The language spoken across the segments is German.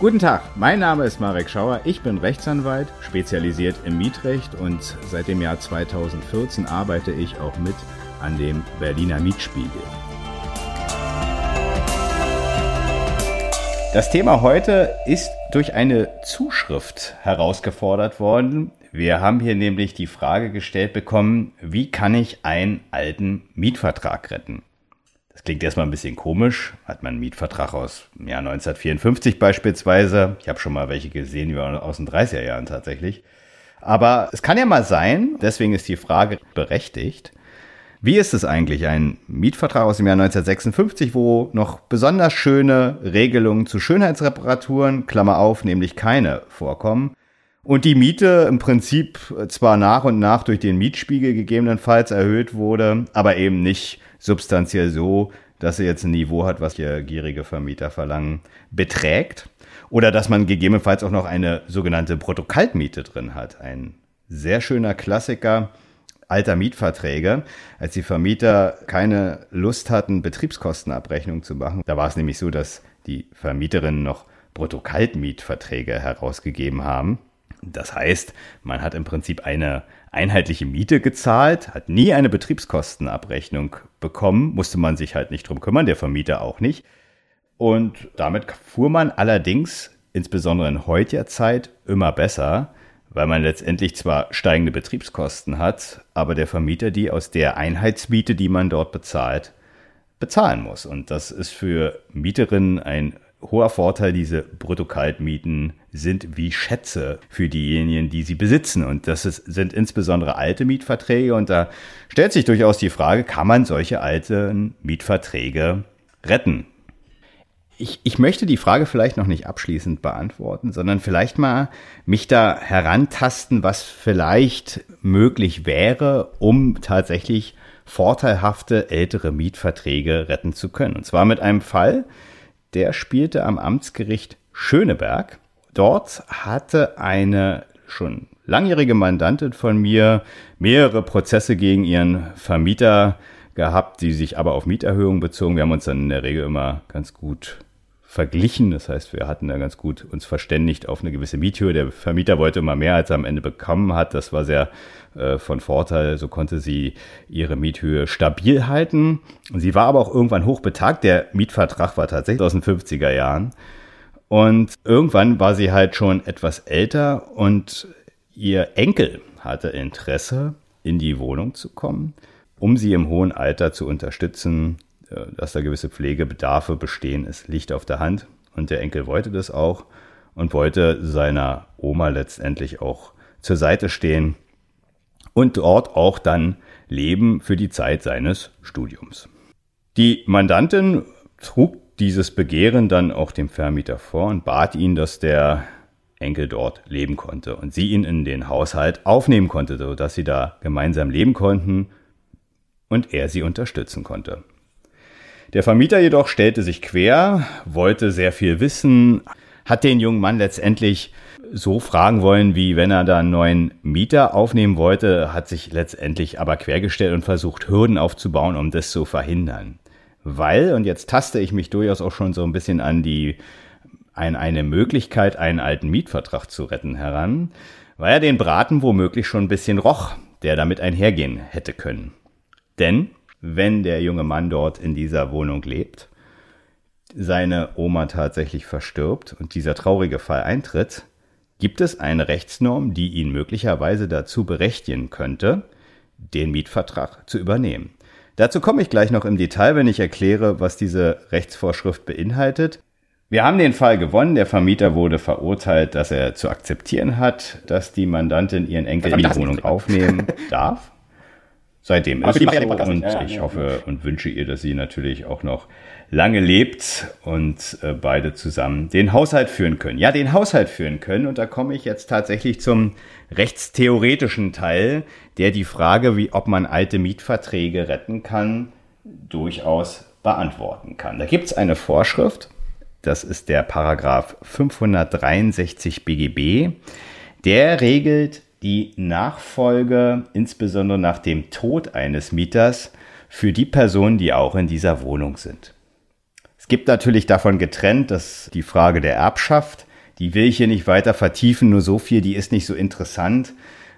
Guten Tag, mein Name ist Marek Schauer, ich bin Rechtsanwalt, spezialisiert im Mietrecht und seit dem Jahr 2014 arbeite ich auch mit an dem Berliner Mietspiegel. Das Thema heute ist durch eine Zuschrift herausgefordert worden. Wir haben hier nämlich die Frage gestellt bekommen, wie kann ich einen alten Mietvertrag retten? Das klingt erstmal ein bisschen komisch. Hat man einen Mietvertrag aus dem Jahr 1954 beispielsweise. Ich habe schon mal welche gesehen, wie aus den 30er Jahren tatsächlich. Aber es kann ja mal sein, deswegen ist die Frage berechtigt. Wie ist es eigentlich, ein Mietvertrag aus dem Jahr 1956, wo noch besonders schöne Regelungen zu Schönheitsreparaturen, Klammer auf, nämlich keine, vorkommen? Und die Miete im Prinzip zwar nach und nach durch den Mietspiegel gegebenenfalls erhöht wurde, aber eben nicht substanziell so, dass er jetzt ein Niveau hat, was hier gierige Vermieter verlangen, beträgt. Oder dass man gegebenenfalls auch noch eine sogenannte Bruttokaltmiete drin hat. Ein sehr schöner Klassiker alter Mietverträge, als die Vermieter keine Lust hatten, Betriebskostenabrechnung zu machen. Da war es nämlich so, dass die Vermieterinnen noch Bruttokaltmietverträge herausgegeben haben. Das heißt, man hat im Prinzip eine einheitliche Miete gezahlt, hat nie eine Betriebskostenabrechnung bekommen, musste man sich halt nicht drum kümmern, der Vermieter auch nicht. Und damit fuhr man allerdings, insbesondere in heutiger Zeit, immer besser, weil man letztendlich zwar steigende Betriebskosten hat, aber der Vermieter die aus der Einheitsmiete, die man dort bezahlt, bezahlen muss. Und das ist für Mieterinnen ein hoher Vorteil, diese Bruttokaltmieten sind wie Schätze für diejenigen, die sie besitzen. Und das ist, sind insbesondere alte Mietverträge. Und da stellt sich durchaus die Frage, kann man solche alten Mietverträge retten? Ich, ich möchte die Frage vielleicht noch nicht abschließend beantworten, sondern vielleicht mal mich da herantasten, was vielleicht möglich wäre, um tatsächlich vorteilhafte ältere Mietverträge retten zu können. Und zwar mit einem Fall, der spielte am Amtsgericht Schöneberg. Dort hatte eine schon langjährige Mandantin von mir mehrere Prozesse gegen ihren Vermieter gehabt, die sich aber auf Mieterhöhungen bezogen. Wir haben uns dann in der Regel immer ganz gut verglichen. Das heißt, wir hatten da ganz gut uns verständigt auf eine gewisse Miethöhe. Der Vermieter wollte immer mehr, als er am Ende bekommen hat. Das war sehr äh, von Vorteil. So konnte sie ihre Miethöhe stabil halten. Und sie war aber auch irgendwann hochbetagt. Der Mietvertrag war tatsächlich aus den 50er Jahren. Und irgendwann war sie halt schon etwas älter und ihr Enkel hatte Interesse, in die Wohnung zu kommen, um sie im hohen Alter zu unterstützen, dass da gewisse Pflegebedarfe bestehen, es liegt auf der Hand. Und der Enkel wollte das auch und wollte seiner Oma letztendlich auch zur Seite stehen und dort auch dann leben für die Zeit seines Studiums. Die Mandantin trug dieses Begehren dann auch dem Vermieter vor und bat ihn, dass der Enkel dort leben konnte und sie ihn in den Haushalt aufnehmen konnte, sodass sie da gemeinsam leben konnten und er sie unterstützen konnte. Der Vermieter jedoch stellte sich quer, wollte sehr viel wissen, hat den jungen Mann letztendlich so fragen wollen, wie wenn er da einen neuen Mieter aufnehmen wollte, hat sich letztendlich aber quergestellt und versucht, Hürden aufzubauen, um das zu verhindern. Weil, und jetzt taste ich mich durchaus auch schon so ein bisschen an die, an eine Möglichkeit, einen alten Mietvertrag zu retten heran, weil er den Braten womöglich schon ein bisschen roch, der damit einhergehen hätte können. Denn wenn der junge Mann dort in dieser Wohnung lebt, seine Oma tatsächlich verstirbt und dieser traurige Fall eintritt, gibt es eine Rechtsnorm, die ihn möglicherweise dazu berechtigen könnte, den Mietvertrag zu übernehmen. Dazu komme ich gleich noch im Detail, wenn ich erkläre, was diese Rechtsvorschrift beinhaltet. Wir haben den Fall gewonnen. Der Vermieter wurde verurteilt, dass er zu akzeptieren hat, dass die Mandantin ihren Enkel in die Wohnung aufnehmen darf. Seitdem ist es so und ja, ich ja. hoffe und wünsche ihr, dass sie natürlich auch noch lange lebt und äh, beide zusammen den Haushalt führen können. Ja, den Haushalt führen können und da komme ich jetzt tatsächlich zum rechtstheoretischen Teil, der die Frage, wie ob man alte Mietverträge retten kann, durchaus beantworten kann. Da gibt es eine Vorschrift, das ist der Paragraph 563 BGB, der regelt die Nachfolge, insbesondere nach dem Tod eines Mieters, für die Personen, die auch in dieser Wohnung sind. Es gibt natürlich davon getrennt, dass die Frage der Erbschaft Die will ich hier nicht weiter vertiefen, nur so viel, die ist nicht so interessant,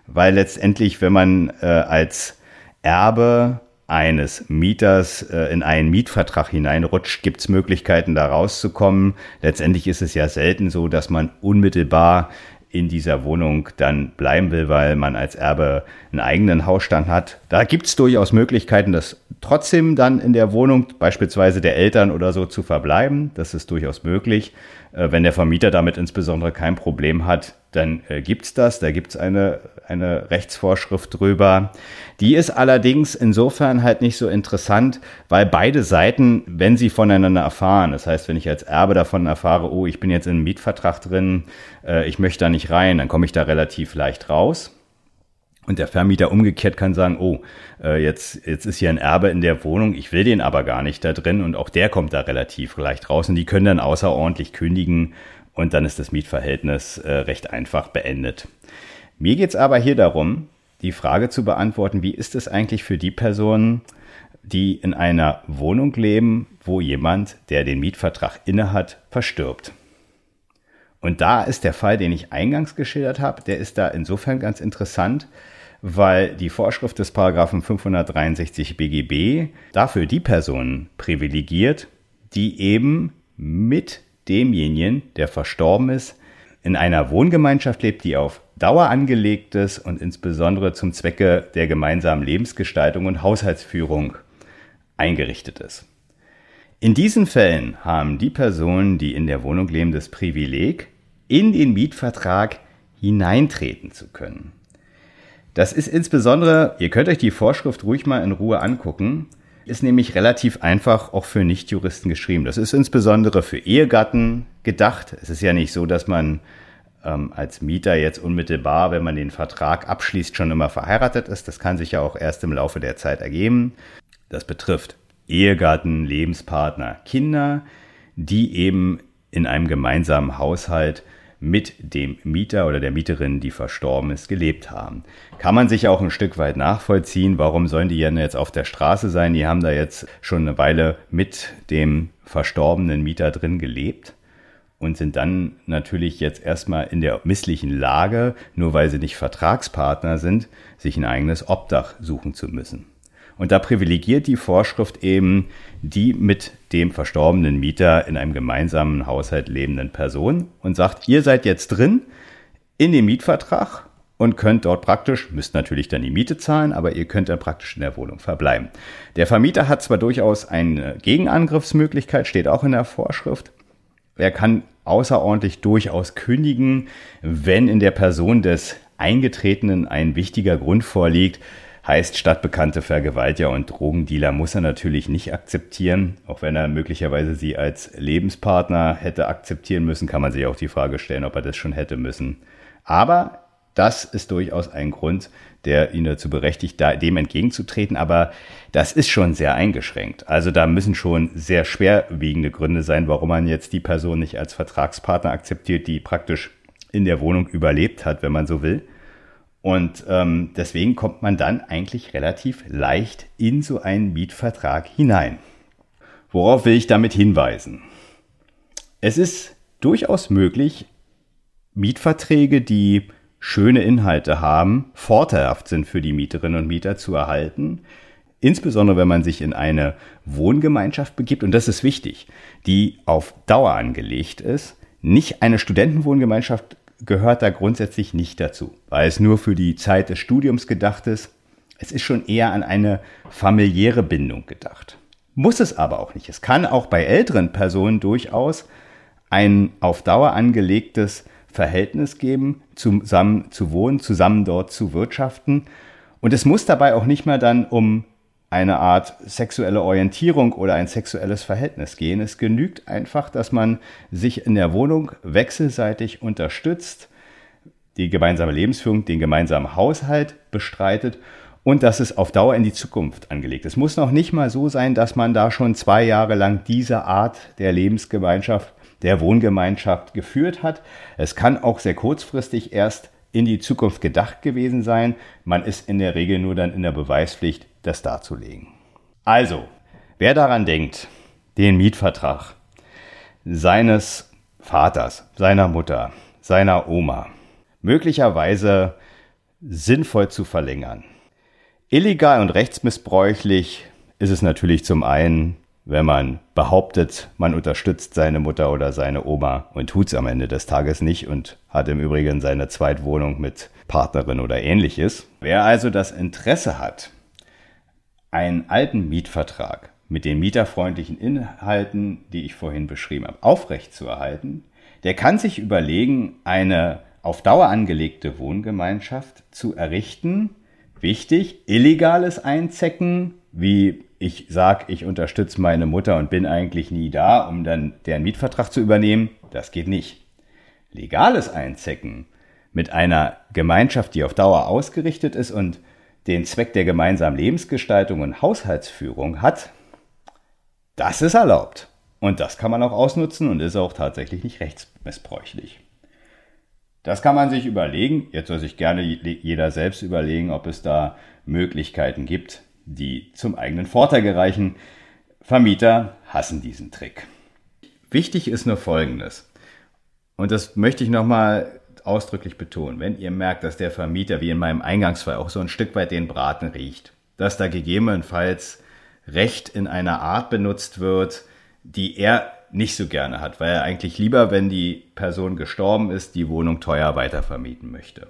weil letztendlich, wenn man äh, als Erbe eines Mieters äh, in einen Mietvertrag hineinrutscht, gibt es Möglichkeiten, da rauszukommen. Letztendlich ist es ja selten so, dass man unmittelbar in dieser Wohnung dann bleiben will, weil man als Erbe einen eigenen Hausstand hat. Da gibt es durchaus Möglichkeiten, das trotzdem dann in der Wohnung beispielsweise der Eltern oder so zu verbleiben. Das ist durchaus möglich. Äh, wenn der Vermieter damit insbesondere kein Problem hat, dann äh, gibt's das. Da gibt's eine, eine Rechtsvorschrift drüber. Die ist allerdings insofern halt nicht so interessant, weil beide Seiten, wenn sie voneinander erfahren, das heißt, wenn ich als Erbe davon erfahre, oh, ich bin jetzt in einem Mietvertrag drin, äh, ich möchte da nicht rein, dann komme ich da relativ leicht raus. Und der Vermieter umgekehrt kann sagen, oh, äh, jetzt, jetzt ist hier ein Erbe in der Wohnung, ich will den aber gar nicht da drin und auch der kommt da relativ leicht raus und die können dann außerordentlich kündigen und dann ist das Mietverhältnis äh, recht einfach beendet. Mir geht's aber hier darum, die Frage zu beantworten, wie ist es eigentlich für die Personen, die in einer Wohnung leben, wo jemand, der den Mietvertrag innehat, verstirbt. Und da ist der Fall, den ich eingangs geschildert habe, der ist da insofern ganz interessant, weil die Vorschrift des Paragraphen 563 BGB dafür die Personen privilegiert, die eben mit demjenigen, der verstorben ist, in einer Wohngemeinschaft lebt, die auf Dauer angelegt ist und insbesondere zum Zwecke der gemeinsamen Lebensgestaltung und Haushaltsführung eingerichtet ist. In diesen Fällen haben die Personen, die in der Wohnung leben, das Privileg, in den Mietvertrag hineintreten zu können. Das ist insbesondere, ihr könnt euch die Vorschrift ruhig mal in Ruhe angucken, ist nämlich relativ einfach auch für Nichtjuristen geschrieben. Das ist insbesondere für Ehegatten gedacht. Es ist ja nicht so, dass man ähm, als Mieter jetzt unmittelbar, wenn man den Vertrag abschließt, schon immer verheiratet ist. Das kann sich ja auch erst im Laufe der Zeit ergeben. Das betrifft Ehegatten, Lebenspartner, Kinder, die eben in einem gemeinsamen Haushalt mit dem Mieter oder der Mieterin, die verstorben ist, gelebt haben. Kann man sich auch ein Stück weit nachvollziehen, warum sollen die ja jetzt auf der Straße sein? Die haben da jetzt schon eine Weile mit dem verstorbenen Mieter drin gelebt und sind dann natürlich jetzt erstmal in der misslichen Lage, nur weil sie nicht Vertragspartner sind, sich ein eigenes Obdach suchen zu müssen. Und da privilegiert die Vorschrift eben die mit dem verstorbenen Mieter in einem gemeinsamen Haushalt lebenden Person und sagt, ihr seid jetzt drin in dem Mietvertrag und könnt dort praktisch, müsst natürlich dann die Miete zahlen, aber ihr könnt dann praktisch in der Wohnung verbleiben. Der Vermieter hat zwar durchaus eine Gegenangriffsmöglichkeit, steht auch in der Vorschrift. Er kann außerordentlich durchaus kündigen, wenn in der Person des Eingetretenen ein wichtiger Grund vorliegt, Heißt, stadtbekannte Vergewaltiger und Drogendealer muss er natürlich nicht akzeptieren. Auch wenn er möglicherweise sie als Lebenspartner hätte akzeptieren müssen, kann man sich auch die Frage stellen, ob er das schon hätte müssen. Aber das ist durchaus ein Grund, der ihn dazu berechtigt, dem entgegenzutreten. Aber das ist schon sehr eingeschränkt. Also da müssen schon sehr schwerwiegende Gründe sein, warum man jetzt die Person nicht als Vertragspartner akzeptiert, die praktisch in der Wohnung überlebt hat, wenn man so will. Und ähm, deswegen kommt man dann eigentlich relativ leicht in so einen Mietvertrag hinein. Worauf will ich damit hinweisen? Es ist durchaus möglich, Mietverträge, die schöne Inhalte haben, vorteilhaft sind für die Mieterinnen und Mieter zu erhalten. Insbesondere wenn man sich in eine Wohngemeinschaft begibt, und das ist wichtig, die auf Dauer angelegt ist, nicht eine Studentenwohngemeinschaft gehört da grundsätzlich nicht dazu, weil es nur für die Zeit des Studiums gedacht ist. Es ist schon eher an eine familiäre Bindung gedacht. Muss es aber auch nicht. Es kann auch bei älteren Personen durchaus ein auf Dauer angelegtes Verhältnis geben, zusammen zu wohnen, zusammen dort zu wirtschaften. Und es muss dabei auch nicht mehr dann um eine Art sexuelle Orientierung oder ein sexuelles Verhältnis gehen. Es genügt einfach, dass man sich in der Wohnung wechselseitig unterstützt, die gemeinsame Lebensführung, den gemeinsamen Haushalt bestreitet und dass es auf Dauer in die Zukunft angelegt ist. Es muss noch nicht mal so sein, dass man da schon zwei Jahre lang diese Art der Lebensgemeinschaft, der Wohngemeinschaft geführt hat. Es kann auch sehr kurzfristig erst in die Zukunft gedacht gewesen sein. Man ist in der Regel nur dann in der Beweispflicht, das darzulegen. Also, wer daran denkt, den Mietvertrag seines Vaters, seiner Mutter, seiner Oma möglicherweise sinnvoll zu verlängern. Illegal und rechtsmissbräuchlich ist es natürlich zum einen, wenn man behauptet, man unterstützt seine Mutter oder seine Oma und tut es am Ende des Tages nicht und hat im Übrigen seine Zweitwohnung mit Partnerin oder ähnliches. Wer also das Interesse hat, einen alten Mietvertrag mit den mieterfreundlichen Inhalten, die ich vorhin beschrieben habe, aufrechtzuerhalten, der kann sich überlegen, eine auf Dauer angelegte Wohngemeinschaft zu errichten. Wichtig, illegales Einzecken, wie ich sage, ich unterstütze meine Mutter und bin eigentlich nie da, um dann deren Mietvertrag zu übernehmen, das geht nicht. Legales Einzecken mit einer Gemeinschaft, die auf Dauer ausgerichtet ist und den Zweck der gemeinsamen Lebensgestaltung und Haushaltsführung hat, das ist erlaubt. Und das kann man auch ausnutzen und ist auch tatsächlich nicht rechtsmissbräuchlich. Das kann man sich überlegen. Jetzt soll sich gerne jeder selbst überlegen, ob es da Möglichkeiten gibt, die zum eigenen Vorteil gereichen. Vermieter hassen diesen Trick. Wichtig ist nur Folgendes. Und das möchte ich nochmal ausdrücklich betonen. Wenn ihr merkt, dass der Vermieter, wie in meinem Eingangsfall, auch so ein Stück weit den Braten riecht, dass da gegebenenfalls Recht in einer Art benutzt wird, die er nicht so gerne hat, weil er eigentlich lieber, wenn die Person gestorben ist, die Wohnung teuer weitervermieten möchte.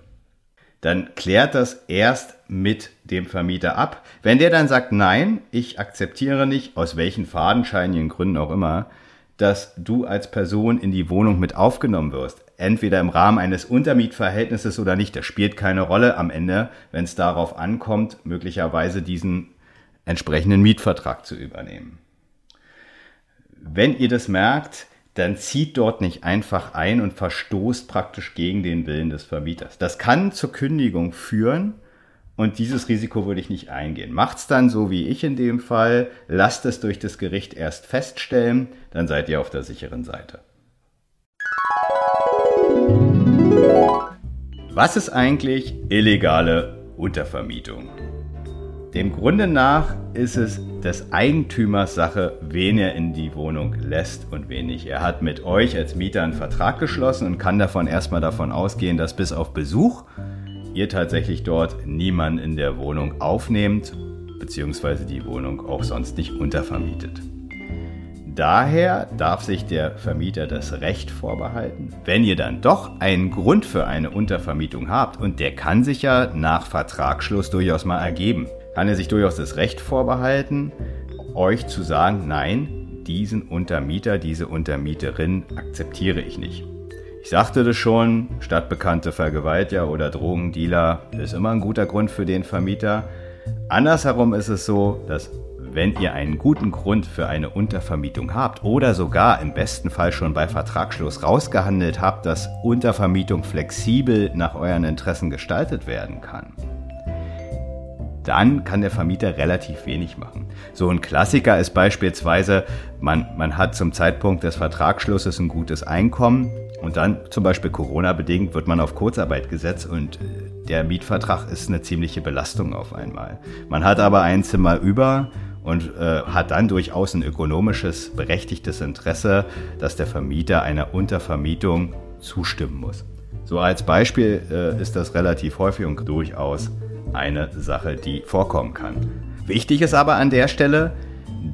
Dann klärt das erst mit dem Vermieter ab. Wenn der dann sagt, nein, ich akzeptiere nicht, aus welchen fadenscheinigen Gründen auch immer, dass du als Person in die Wohnung mit aufgenommen wirst, entweder im Rahmen eines Untermietverhältnisses oder nicht, das spielt keine Rolle am Ende, wenn es darauf ankommt, möglicherweise diesen entsprechenden Mietvertrag zu übernehmen wenn ihr das merkt, dann zieht dort nicht einfach ein und verstoßt praktisch gegen den Willen des Vermieters. Das kann zur Kündigung führen und dieses Risiko würde ich nicht eingehen. Macht's dann so wie ich in dem Fall, lasst es durch das Gericht erst feststellen, dann seid ihr auf der sicheren Seite. Was ist eigentlich illegale Untervermietung? Dem Grunde nach ist es des Eigentümers Sache, wen er in die Wohnung lässt und wen nicht. Er hat mit euch als Mieter einen Vertrag geschlossen und kann davon erstmal davon ausgehen, dass bis auf Besuch ihr tatsächlich dort niemanden in der Wohnung aufnehmt, beziehungsweise die Wohnung auch sonst nicht untervermietet. Daher darf sich der Vermieter das Recht vorbehalten, wenn ihr dann doch einen Grund für eine Untervermietung habt, und der kann sich ja nach Vertragsschluss durchaus mal ergeben kann er sich durchaus das Recht vorbehalten, euch zu sagen, nein, diesen Untermieter, diese Untermieterin akzeptiere ich nicht. Ich sagte das schon, stadtbekannte Vergewaltiger oder Drogendealer ist immer ein guter Grund für den Vermieter. Andersherum ist es so, dass wenn ihr einen guten Grund für eine Untervermietung habt oder sogar im besten Fall schon bei Vertragsschluss rausgehandelt habt, dass Untervermietung flexibel nach euren Interessen gestaltet werden kann, dann kann der Vermieter relativ wenig machen. So ein Klassiker ist beispielsweise, man, man hat zum Zeitpunkt des Vertragsschlusses ein gutes Einkommen und dann zum Beispiel Corona-bedingt wird man auf Kurzarbeit gesetzt und äh, der Mietvertrag ist eine ziemliche Belastung auf einmal. Man hat aber ein Zimmer über und äh, hat dann durchaus ein ökonomisches, berechtigtes Interesse, dass der Vermieter einer Untervermietung zustimmen muss. So als Beispiel äh, ist das relativ häufig und durchaus eine Sache, die vorkommen kann. Wichtig ist aber an der Stelle,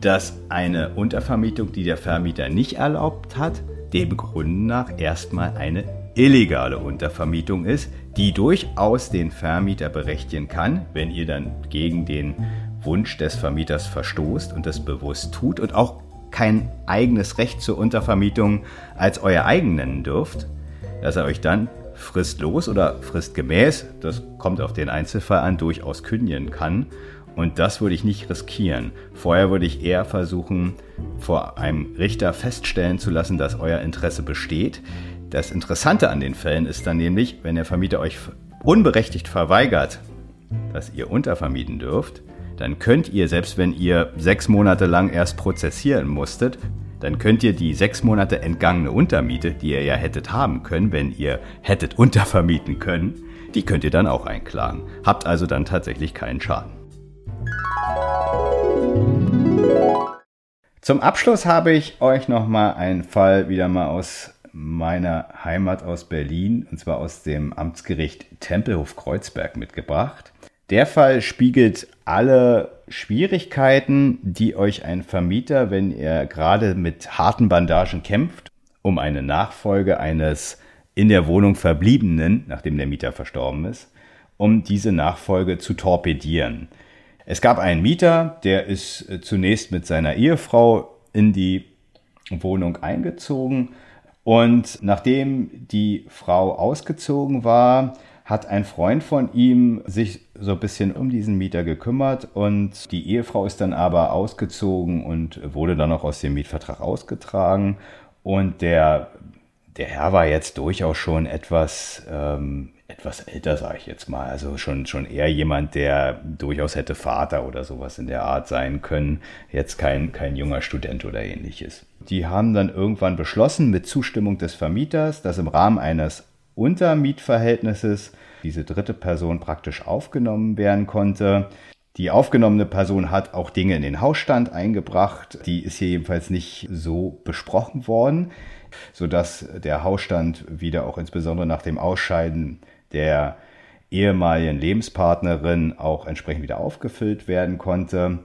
dass eine Untervermietung, die der Vermieter nicht erlaubt hat, dem Grunde nach erstmal eine illegale Untervermietung ist, die durchaus den Vermieter berechtigen kann, wenn ihr dann gegen den Wunsch des Vermieters verstoßt und das bewusst tut und auch kein eigenes Recht zur Untervermietung als euer eigen nennen dürft, dass er euch dann fristlos oder fristgemäß, das kommt auf den Einzelfall an, durchaus kündigen kann. Und das würde ich nicht riskieren. Vorher würde ich eher versuchen, vor einem Richter feststellen zu lassen, dass euer Interesse besteht. Das Interessante an den Fällen ist dann nämlich, wenn der Vermieter euch unberechtigt verweigert, dass ihr untervermieten dürft, dann könnt ihr, selbst wenn ihr sechs Monate lang erst prozessieren musstet, dann könnt ihr die sechs Monate entgangene Untermiete, die ihr ja hättet haben können, wenn ihr hättet untervermieten können, die könnt ihr dann auch einklagen. Habt also dann tatsächlich keinen Schaden. Zum Abschluss habe ich euch nochmal einen Fall wieder mal aus meiner Heimat aus Berlin, und zwar aus dem Amtsgericht Tempelhof-Kreuzberg mitgebracht. Der Fall spiegelt alle Schwierigkeiten, die euch ein Vermieter, wenn er gerade mit harten Bandagen kämpft, um eine Nachfolge eines in der Wohnung verbliebenen, nachdem der Mieter verstorben ist, um diese Nachfolge zu torpedieren. Es gab einen Mieter, der ist äh, zunächst mit seiner Ehefrau in die Wohnung eingezogen und nachdem die Frau ausgezogen war, hat ein Freund von ihm sich so ein bisschen um diesen Mieter gekümmert und die Ehefrau ist dann aber ausgezogen und wurde dann auch aus dem Mietvertrag ausgetragen und der, der Herr war jetzt durchaus schon etwas ähm, etwas älter, sage ich jetzt mal. Also schon, schon eher jemand, der durchaus hätte Vater oder sowas in der Art sein können. Jetzt kein, kein junger Student oder ähnliches. Die haben dann irgendwann beschlossen, mit Zustimmung des Vermieters, dass im Rahmen eines Untermietverhältnisses diese dritte Person praktisch aufgenommen werden konnte. Die aufgenommene Person hat auch Dinge in den Hausstand eingebracht. Die ist hier jedenfalls nicht so besprochen worden, sodass der Hausstand wieder auch insbesondere nach dem Ausscheiden der ehemaligen Lebenspartnerin auch entsprechend wieder aufgefüllt werden konnte.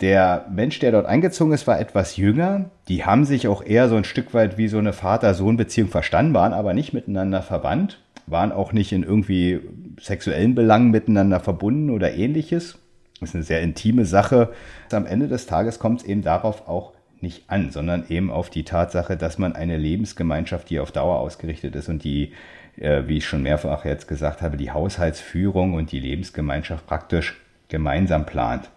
Der Mensch, der dort eingezogen ist, war etwas jünger. Die haben sich auch eher so ein Stück weit wie so eine Vater-Sohn-Beziehung verstanden, waren aber nicht miteinander verwandt, waren auch nicht in irgendwie sexuellen Belangen miteinander verbunden oder ähnliches. Das ist eine sehr intime Sache. Am Ende des Tages kommt es eben darauf auch nicht an, sondern eben auf die Tatsache, dass man eine Lebensgemeinschaft, die auf Dauer ausgerichtet ist und die äh, wie ich schon mehrfach jetzt gesagt habe, die Haushaltsführung und die Lebensgemeinschaft praktisch gemeinsam plant.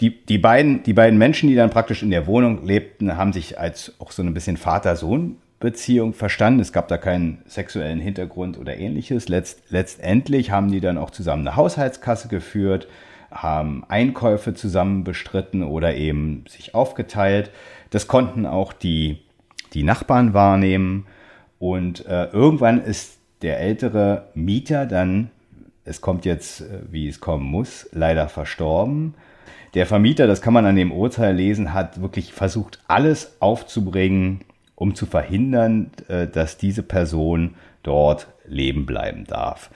Die, die, beiden, die beiden Menschen, die dann praktisch in der Wohnung lebten, haben sich als auch so ein bisschen Vater-Sohn-Beziehung verstanden. Es gab da keinen sexuellen Hintergrund oder ähnliches. Letzt, letztendlich haben die dann auch zusammen eine Haushaltskasse geführt, haben Einkäufe zusammen bestritten oder eben sich aufgeteilt. Das konnten auch die, die Nachbarn wahrnehmen. Und äh, irgendwann ist der ältere Mieter dann, es kommt jetzt, äh, wie es kommen muss, leider verstorben. Der Vermieter, das kann man an dem Urteil lesen, hat wirklich versucht, alles aufzubringen, um zu verhindern, äh, dass diese Person dort leben bleiben darf.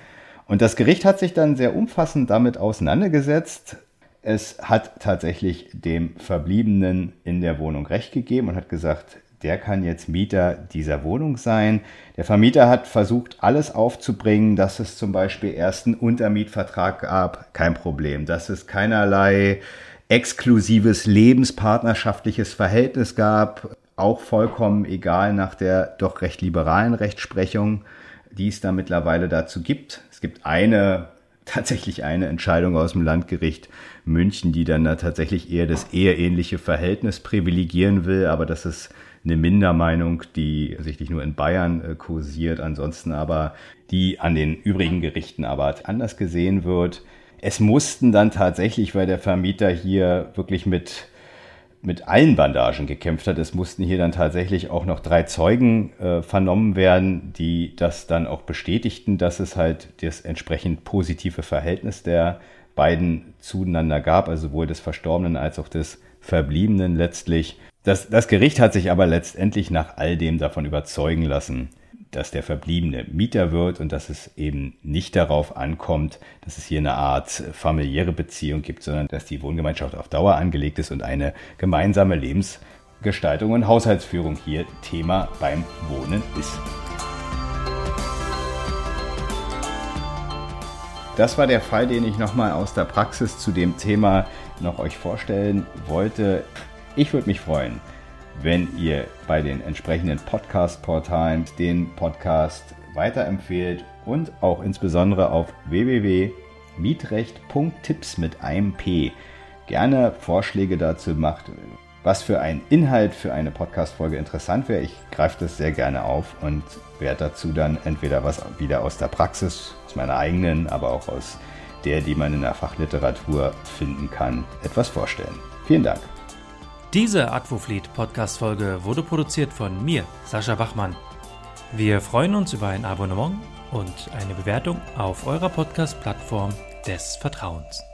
Und das Gericht hat sich dann sehr umfassend damit auseinandergesetzt. Es hat tatsächlich dem Verbliebenen in der Wohnung Recht gegeben und hat gesagt, der kann jetzt Mieter dieser Wohnung sein. Der Vermieter hat versucht, alles aufzubringen, dass es zum Beispiel erst einen Untermietvertrag gab, kein Problem. Dass es keinerlei exklusives lebenspartnerschaftliches Verhältnis gab, auch vollkommen egal nach der doch recht liberalen Rechtsprechung, die es da mittlerweile dazu gibt. Es gibt eine tatsächlich eine Entscheidung aus dem Landgericht München, die dann da tatsächlich eher das eheähnliche Verhältnis privilegieren will, aber das ist eine Mindermeinung, die sicherlich nur in Bayern äh, kursiert, ansonsten aber die an den übrigen Gerichten aber anders gesehen wird. Es mussten dann tatsächlich, weil der Vermieter hier wirklich mit mit allen Bandagen gekämpft hat. Es mussten hier dann tatsächlich auch noch drei Zeugen äh, vernommen werden, die das dann auch bestätigten, dass es halt das entsprechend positive Verhältnis der beiden zueinander gab, also sowohl des Verstorbenen als auch des Verbliebenen letztlich. Das, das Gericht hat sich aber letztendlich nach all dem davon überzeugen lassen, dass der Verbliebene Mieter wird und dass es eben nicht darauf ankommt, dass es hier eine Art familiäre Beziehung gibt, sondern dass die Wohngemeinschaft auf Dauer angelegt ist und eine gemeinsame Lebensgestaltung und Haushaltsführung hier Thema beim Wohnen ist. Das war der Fall, den ich nochmal aus der Praxis zu dem Thema noch euch vorstellen wollte. Ich würde mich freuen, wenn ihr bei den entsprechenden Podcast-Portalen den Podcast weiterempfehlt und auch insbesondere auf www.mietrecht.tipps mit einem P gerne Vorschläge dazu macht, was für ein Inhalt für eine Podcast-Folge interessant wäre. Ich greife das sehr gerne auf und werde dazu dann entweder was wieder aus der Praxis, aus meiner eigenen, aber auch aus der, die man in der Fachliteratur finden kann, etwas vorstellen. Vielen Dank. Diese Advofleet Podcast Folge wurde produziert von mir, Sascha Bachmann. Wir freuen uns über ein Abonnement und eine Bewertung auf eurer Podcast Plattform des Vertrauens.